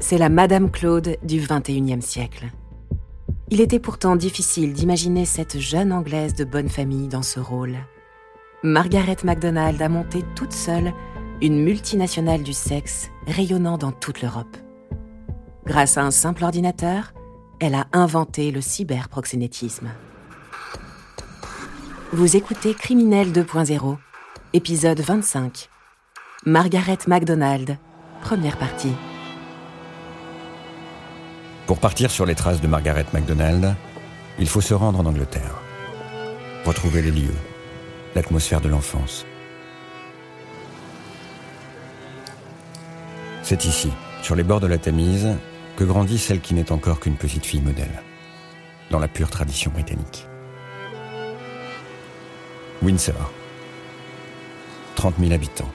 c'est la Madame Claude du XXIe siècle. Il était pourtant difficile d'imaginer cette jeune Anglaise de bonne famille dans ce rôle. Margaret MacDonald a monté toute seule une multinationale du sexe rayonnant dans toute l'Europe. Grâce à un simple ordinateur, elle a inventé le cyberproxénétisme. Vous écoutez Criminel 2.0, épisode 25. Margaret MacDonald, première partie. Pour partir sur les traces de Margaret MacDonald, il faut se rendre en Angleterre. Retrouver les lieux, l'atmosphère de l'enfance. C'est ici, sur les bords de la Tamise, que grandit celle qui n'est encore qu'une petite fille modèle, dans la pure tradition britannique. Windsor, 30 000 habitants.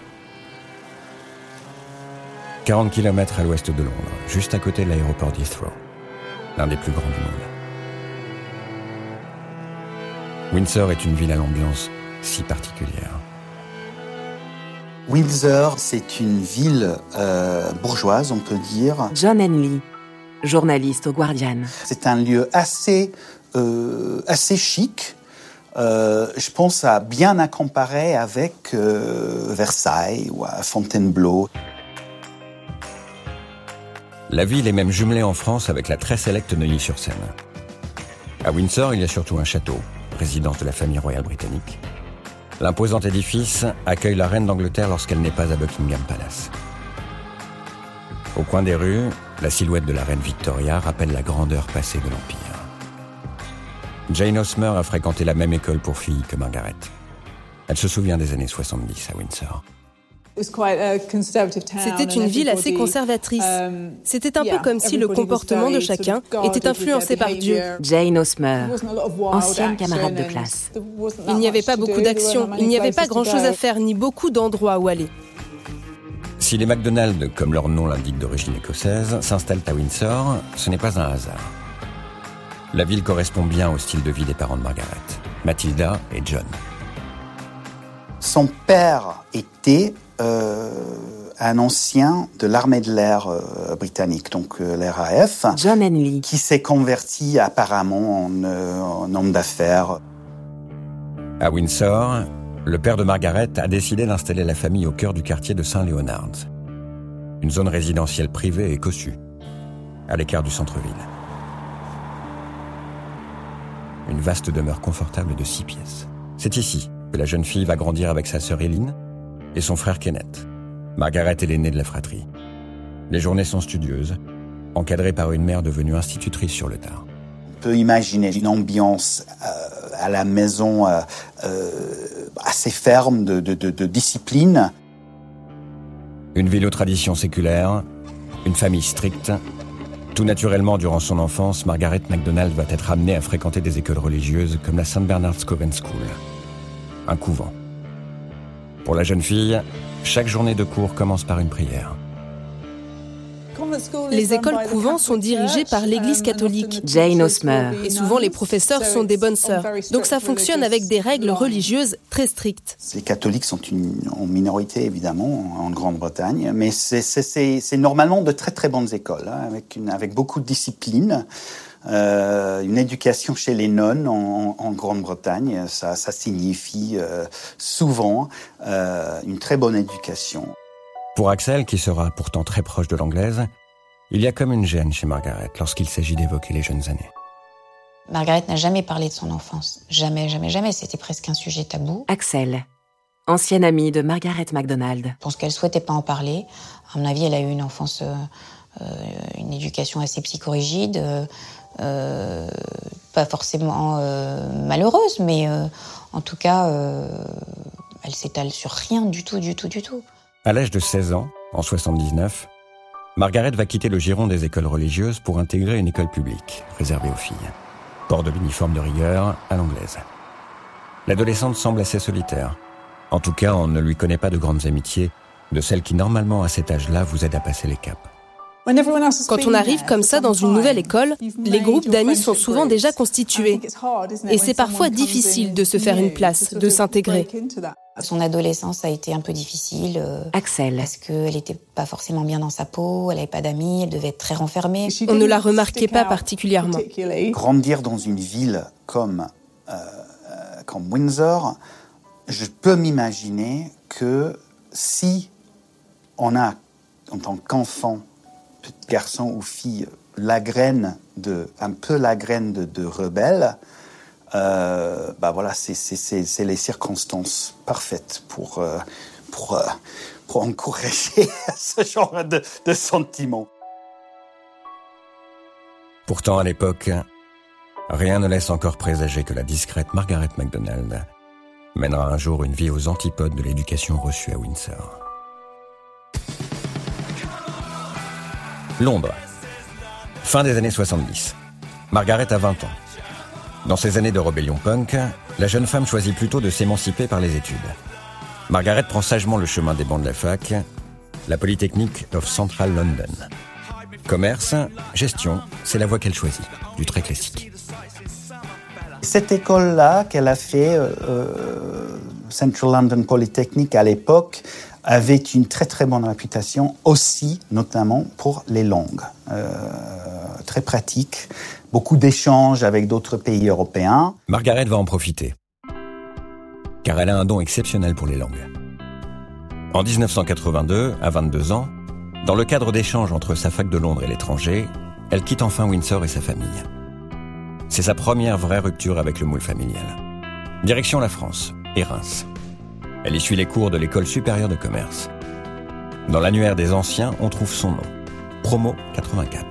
40 km à l'ouest de Londres, juste à côté de l'aéroport d'Heathrow l'un des plus grands du monde. Windsor est une ville à l'ambiance si particulière. Windsor, c'est une ville euh, bourgeoise, on peut dire. John Henley, journaliste au Guardian. C'est un lieu assez, euh, assez chic. Euh, je pense à bien à comparer avec Versailles ou à Fontainebleau. La ville est même jumelée en France avec la très sélecte Neuilly-sur-Seine. À Windsor, il y a surtout un château, résidence de la famille royale britannique. L'imposant édifice accueille la reine d'Angleterre lorsqu'elle n'est pas à Buckingham Palace. Au coin des rues, la silhouette de la reine Victoria rappelle la grandeur passée de l'Empire. Jane Osmer a fréquenté la même école pour filles que Margaret. Elle se souvient des années 70 à Windsor. C'était une ville assez conservatrice. Um, C'était un peu comme si le comportement de chacun était influencé par Dieu. Jane Osmer, ancienne camarade de classe. Il n'y avait pas beaucoup d'action, il n'y avait pas grand-chose à faire, ni beaucoup d'endroits où aller. Si les McDonald's, comme leur nom l'indique d'origine écossaise, s'installent à Windsor, ce n'est pas un hasard. La ville correspond bien au style de vie des parents de Margaret, Mathilda et John. Son père était un ancien de l'armée de l'air euh, britannique, donc euh, l'RAF, John Henley, qui s'est converti apparemment en, homme d'affaires. À Windsor, le père de Margaret a décidé d'installer la famille au cœur du quartier de Saint-Léonard, une zone résidentielle privée et cossue, à l'écart du centre-ville. Une vaste demeure confortable de six pièces. C'est ici que la jeune fille va grandir avec sa sœur Eileen, et son frère Kenneth. Margaret est l'aînée de la fratrie. Les journées sont studieuses, encadrées par une mère devenue institutrice sur le tard. On peut imaginer une ambiance euh, à la maison euh, euh, assez ferme de, de, discipline. Une ville aux traditions séculaires, une famille stricte. Tout naturellement, durant son enfance, Margaret MacDonald va être amenée à fréquenter des écoles religieuses comme la St. Bernard's Coven School, un couvent. Pour la jeune fille, chaque journée de cours commence par une prière. Les écoles couvents sont dirigées par l'Église catholique. Jane Osmer. Et souvent, les professeurs sont des bonnes sœurs. Donc ça fonctionne avec des règles religieuses très strictes. Les catholiques sont une, en minorité, évidemment, en Grande-Bretagne, mais c'est normalement de très très bonnes écoles, hein, avec, une, avec beaucoup de discipline. Euh, une éducation chez les nonnes en, Grande-Bretagne, ça, signifie euh, souvent euh, une très bonne éducation. Pour Axel, qui sera pourtant très proche de l'anglaise, il y a comme une gêne chez Margaret lorsqu'il s'agit d'évoquer les jeunes années. Margaret n'a jamais parlé de son enfance. Jamais, jamais, jamais. C'était presque un sujet tabou. Axel, ancienne amie de Margaret MacDonald. Je pense qu'elle souhaitait pas en parler. À mon avis, elle a eu une enfance, une éducation assez psychorigide. Euh, pas forcément euh, malheureuse, mais euh, en tout cas, elle s'étale sur rien du tout, du tout, du tout. À l'âge de 16 ans, en 79, Margaret va quitter le giron des écoles religieuses pour intégrer une école publique, réservée aux filles. Port de l'uniforme de rigueur à l'anglaise. L'adolescente semble assez solitaire. En tout cas, on ne lui connaît pas de grandes amitiés, de celles qui normalement à cet âge-là vous aident à passer les caps. Quand on arrive comme ça dans une nouvelle école, les groupes d'amis sont souvent déjà constitués. Et c'est parfois difficile de se faire une place, de s'intégrer. Son adolescence a été un peu difficile. Euh, Axel. Parce qu'elle n'était pas forcément bien dans sa peau, elle n'avait pas d'amis, elle devait être très renfermée. On ne la remarquait pas particulièrement. Grandir dans une ville comme, euh, euh, comme Windsor, je peux m'imaginer que si on a, en tant qu'enfant, garçon ou fille, la graine de, un peu la graine de, rebelle, euh, bah voilà, c'est les circonstances parfaites pour, euh, pour, euh, pour encourager ce genre de, de sentiments. Pourtant, à l'époque, rien ne laisse encore présager que la discrète Margaret MacDonald mènera un jour une vie aux antipodes de l'éducation reçue à Windsor. Londres. Fin des années 70. Margaret a 20 ans. Dans ces années de rébellion punk, la jeune femme choisit plutôt de s'émanciper par les études. Margaret prend sagement le chemin des bancs de la fac, la Polytechnique of Central London. Commerce, gestion, c'est la voie qu'elle choisit, du très classique. Cette école-là qu'elle a fait, euh, euh, Central London Polytechnic à l'époque, avait une très très bonne réputation aussi, notamment pour les langues. Euh, très pratique, beaucoup d'échanges avec d'autres pays européens. Margaret va en profiter, car elle a un don exceptionnel pour les langues. En 1982, à 22 ans, dans le cadre d'échanges entre sa fac de Londres et l'étranger, elle quitte enfin Windsor et sa famille. C'est sa première vraie rupture avec le moule familial. Direction la France et Reims. Elle y suit les cours de l'école supérieure de commerce. Dans l'annuaire des anciens, on trouve son nom, Promo 84.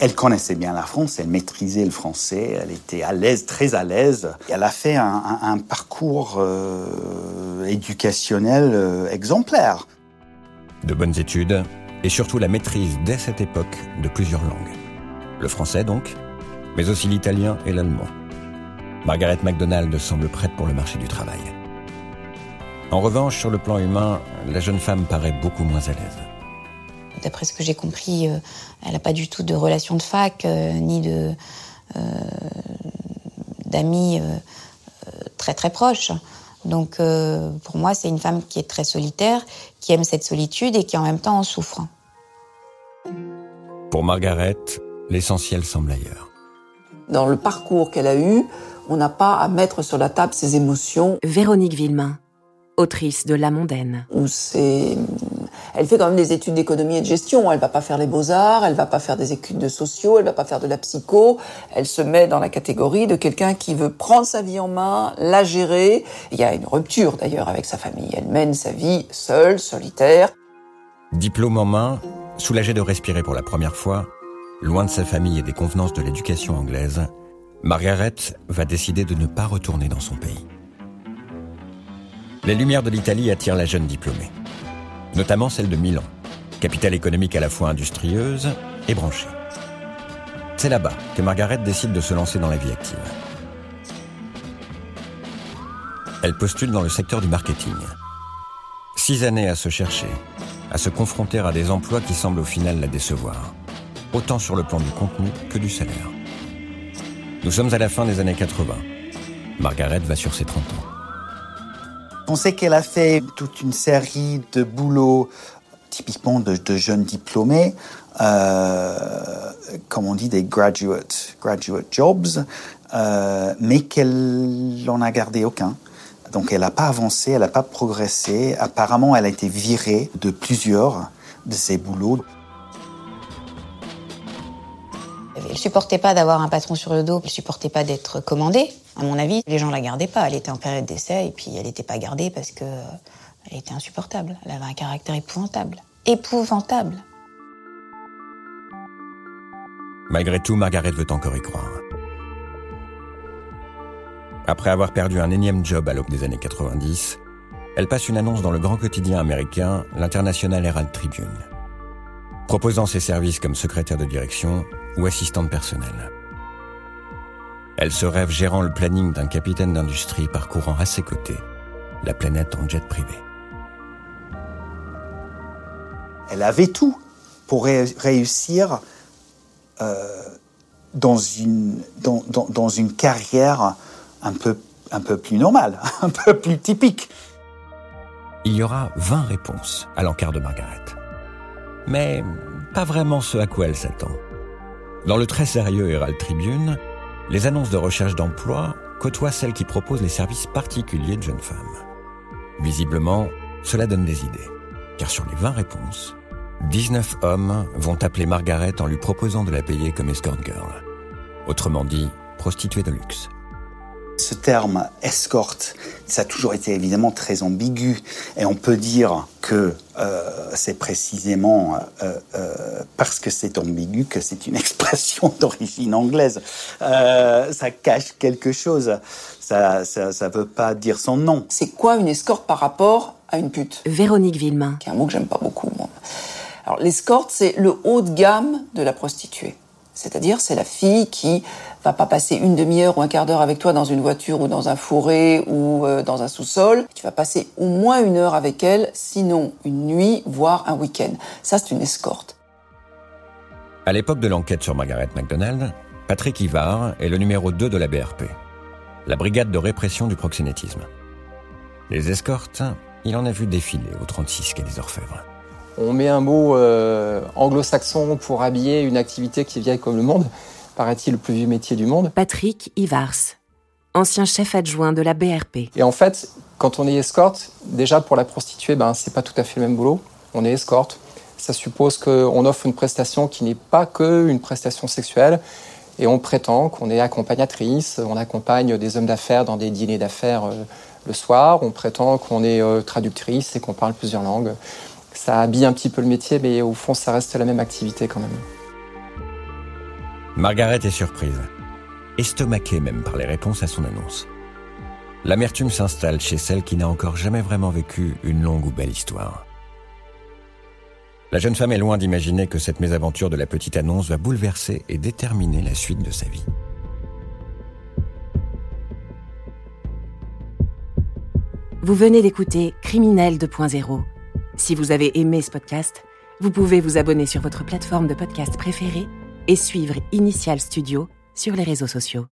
Elle connaissait bien la France, elle maîtrisait le français, elle était à l'aise, très à l'aise. Elle a fait un, parcours euh, éducationnel euh, exemplaire. De bonnes études et surtout la maîtrise dès cette époque de plusieurs langues. Le français donc, mais aussi l'italien et l'allemand. Margaret MacDonald semble prête pour le marché du travail. En revanche, sur le plan humain, la jeune femme paraît beaucoup moins à l'aise. D'après ce que j'ai compris, euh, elle n'a pas du tout de relation de fac, euh, ni de euh, d'amis très très proches. Donc pour moi, c'est une femme qui est très solitaire, qui aime cette solitude et qui en même temps en souffre. Pour Margaret, l'essentiel semble ailleurs. Dans le parcours qu'elle a eu, on n'a pas à mettre sur la table ses émotions. Véronique Villemain autrice de La Mondaine. c'est... Elle fait quand même des études d'économie et de gestion. Elle va pas faire les beaux-arts, elle va pas faire des études de sociaux, elle va pas faire de la psycho. Elle se met dans la catégorie de quelqu'un qui veut prendre sa vie en main, la gérer. Il y a une rupture d'ailleurs avec sa famille. Elle mène sa vie seule, solitaire. Diplôme en main, soulagée de respirer pour la première fois, loin de sa famille et des convenances de l'éducation anglaise, Margaret va décider de ne pas retourner dans son pays. Les lumières de l'Italie attirent la jeune diplômée, notamment celle de Milan, capitale économique à la fois industrieuse et branchée. C'est là-bas que Margaret décide de se lancer dans la vie active. Elle postule dans le secteur du marketing. Six années à se chercher, à se confronter à des emplois qui semblent au final la décevoir, autant sur le plan du contenu que du salaire. Nous sommes à la fin des années 80. Margaret va sur ses 30 ans. On sait qu'elle a fait toute une série de boulots typiquement de, jeunes diplômés, euh, comme on dit des graduate, graduate jobs, euh, mais qu'elle n'en a gardé aucun. Donc elle n'a pas avancé, elle n'a pas progressé. Apparemment, elle a été virée de plusieurs de ses boulots. Supportait pas d'avoir un patron sur le dos, elle supportait pas d'être commandée. À mon avis, les gens la gardaient pas. Elle était en période d'essai et puis elle n'était pas gardée parce que euh, elle était insupportable. Elle avait un caractère épouvantable. Épouvantable. Malgré tout, Margaret veut encore y croire. Après avoir perdu un énième job à l'aube des années 90, elle passe une annonce dans le grand quotidien américain, l'International Herald Tribune, proposant ses services comme secrétaire de direction ou assistante personnelle. Elle se rêve gérant le planning d'un capitaine d'industrie parcourant à ses côtés la planète en jet privé. Elle avait tout. pour réussir euh, dans, une, dans, dans, dans, une carrière un peu, un peu plus normale, un peu plus typique. Il y aura 20 réponses à l'encart de Margaret. Mais pas vraiment ce à quoi elle s'attend. Dans le très sérieux Herald Tribune, les annonces de recherche d'emploi côtoient celles qui proposent les services particuliers de jeunes femmes. Visiblement, cela donne des idées, car sur les 20 réponses, 19 hommes vont appeler Margaret en lui proposant de la payer comme escort girl. Autrement dit, prostituée de luxe. Ce terme escorte, ça a toujours été évidemment très ambigu et on peut dire que euh, c'est précisément euh, euh, parce que c'est ambigu que c'est une expression d'origine anglaise. ça cache quelque chose. Ça, ça, ça veut pas dire son nom. C'est quoi une escorte par rapport à une pute? Véronique Villemain. Qui est un mot que j'aime pas beaucoup, moi. Alors l'escorte, c'est le haut de gamme de la prostituée. C'est-à-dire, c'est la fille qui va pas passer une demi-heure ou un quart d'heure avec toi dans une voiture ou dans un fourré ou euh, dans un sous-sol. Tu vas passer au moins une heure avec elle, sinon une nuit, voire un week-end. Ça, c'est une escorte. À l'époque de l'enquête sur Margaret MacDonald, Patrick Ivar est le numéro 2 de la BRP, la brigade de répression du proxénétisme. Les escortes, il en a vu défiler au 36 quai des Orfèvres. On met un mot euh, anglo-saxon pour habiller une activité qui est vieille comme le monde, paraît-il le plus vieux métier du monde. Patrick Ivars, ancien chef adjoint de la BRP. Et en fait, quand on est escorte, déjà pour la prostituée, ben, c'est pas tout à fait le même boulot. On est escorte. Ça suppose qu'on offre une prestation qui n'est pas que une prestation sexuelle. Et on prétend qu'on est accompagnatrice, on accompagne des hommes d'affaires dans des dîners d'affaires euh, le soir, on prétend qu'on est euh, traductrice et qu'on parle plusieurs langues ça habille un petit peu le métier, mais au fond, ça reste la même activité quand même. Margaret est surprise, estomaquée même par les réponses à son annonce. L'amertume s'installe chez celle qui n'a encore jamais vraiment vécu une longue ou belle histoire. La jeune femme est loin d'imaginer que cette mésaventure de la petite annonce va bouleverser et déterminer la suite de sa vie. Vous venez d'écouter Criminel 2.0 si vous avez aimé ce podcast, vous pouvez vous abonner sur votre plateforme de podcast préférée et suivre Initial Studio sur les réseaux sociaux.